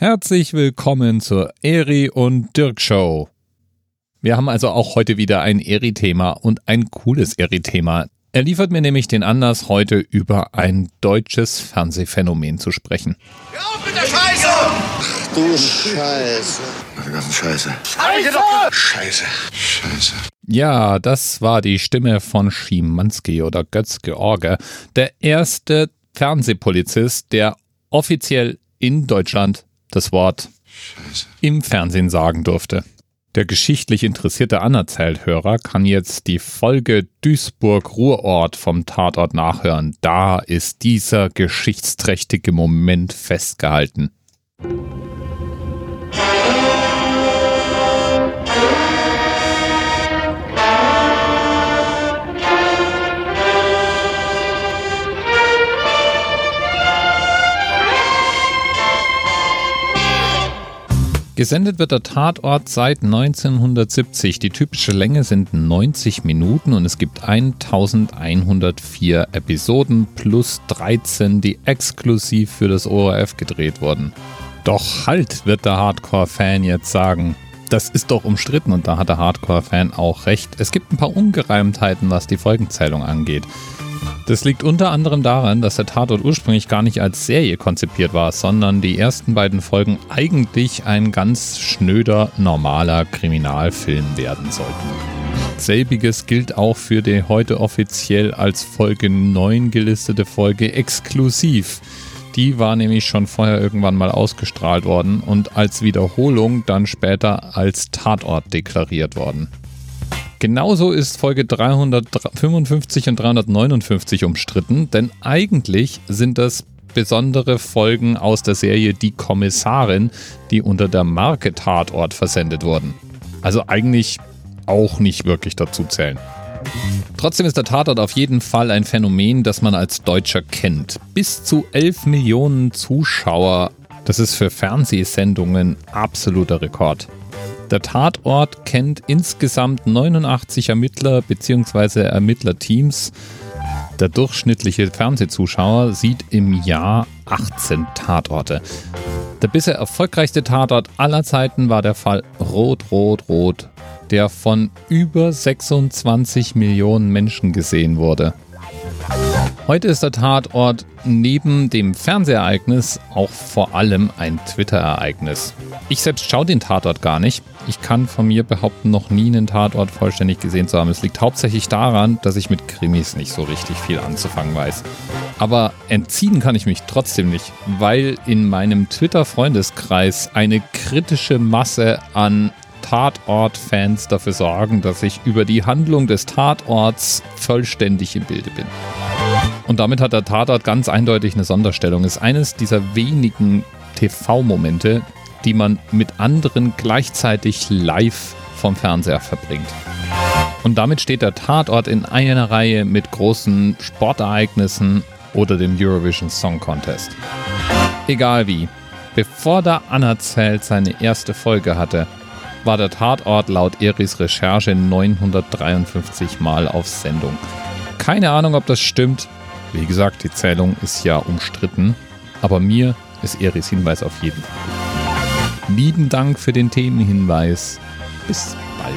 Herzlich willkommen zur Eri und Dirk Show. Wir haben also auch heute wieder ein Eri-Thema und ein cooles Eri-Thema. Er liefert mir nämlich den Anlass, heute über ein deutsches Fernsehphänomen zu sprechen. Hör auf mit der Scheiße! Ach du Scheiße. Die Scheiße. Scheiße! Scheiße. Scheiße. Ja, das war die Stimme von Schimanski oder Götz George, der erste Fernsehpolizist, der offiziell in Deutschland das Wort Scheiße. im Fernsehen sagen durfte. Der geschichtlich interessierte Anerzählhörer kann jetzt die Folge Duisburg-Ruhrort vom Tatort nachhören. Da ist dieser geschichtsträchtige Moment festgehalten. Gesendet wird der Tatort seit 1970. Die typische Länge sind 90 Minuten und es gibt 1104 Episoden plus 13, die exklusiv für das ORF gedreht wurden. Doch halt, wird der Hardcore-Fan jetzt sagen. Das ist doch umstritten und da hat der Hardcore-Fan auch recht. Es gibt ein paar Ungereimtheiten, was die Folgenzählung angeht. Das liegt unter anderem daran, dass der Tatort ursprünglich gar nicht als Serie konzipiert war, sondern die ersten beiden Folgen eigentlich ein ganz schnöder, normaler Kriminalfilm werden sollten. Selbiges gilt auch für die heute offiziell als Folge 9 gelistete Folge Exklusiv. Die war nämlich schon vorher irgendwann mal ausgestrahlt worden und als Wiederholung dann später als Tatort deklariert worden. Genauso ist Folge 355 und 359 umstritten, denn eigentlich sind das besondere Folgen aus der Serie Die Kommissarin, die unter der Marke Tatort versendet wurden. Also eigentlich auch nicht wirklich dazu zählen. Trotzdem ist der Tatort auf jeden Fall ein Phänomen, das man als Deutscher kennt. Bis zu 11 Millionen Zuschauer, das ist für Fernsehsendungen absoluter Rekord. Der Tatort kennt insgesamt 89 Ermittler bzw. Ermittlerteams. Der durchschnittliche Fernsehzuschauer sieht im Jahr 18 Tatorte. Der bisher erfolgreichste Tatort aller Zeiten war der Fall Rot, Rot, Rot, der von über 26 Millionen Menschen gesehen wurde. Heute ist der Tatort neben dem Fernsehereignis auch vor allem ein Twitter-Ereignis. Ich selbst schaue den Tatort gar nicht. Ich kann von mir behaupten, noch nie einen Tatort vollständig gesehen zu haben. Es liegt hauptsächlich daran, dass ich mit Krimis nicht so richtig viel anzufangen weiß. Aber entziehen kann ich mich trotzdem nicht, weil in meinem Twitter-Freundeskreis eine kritische Masse an Tatort-Fans dafür sorgen, dass ich über die Handlung des Tatorts vollständig im Bilde bin. Und damit hat der Tatort ganz eindeutig eine Sonderstellung. Ist eines dieser wenigen TV-Momente, die man mit anderen gleichzeitig live vom Fernseher verbringt. Und damit steht der Tatort in einer Reihe mit großen Sportereignissen oder dem Eurovision Song Contest. Egal wie, bevor der Anerzählt seine erste Folge hatte, war der Tatort laut Eris Recherche 953 Mal auf Sendung. Keine Ahnung, ob das stimmt. Wie gesagt, die Zählung ist ja umstritten, aber mir ist Eris Hinweis auf jeden Fall. Lieben Dank für den Themenhinweis. Bis bald.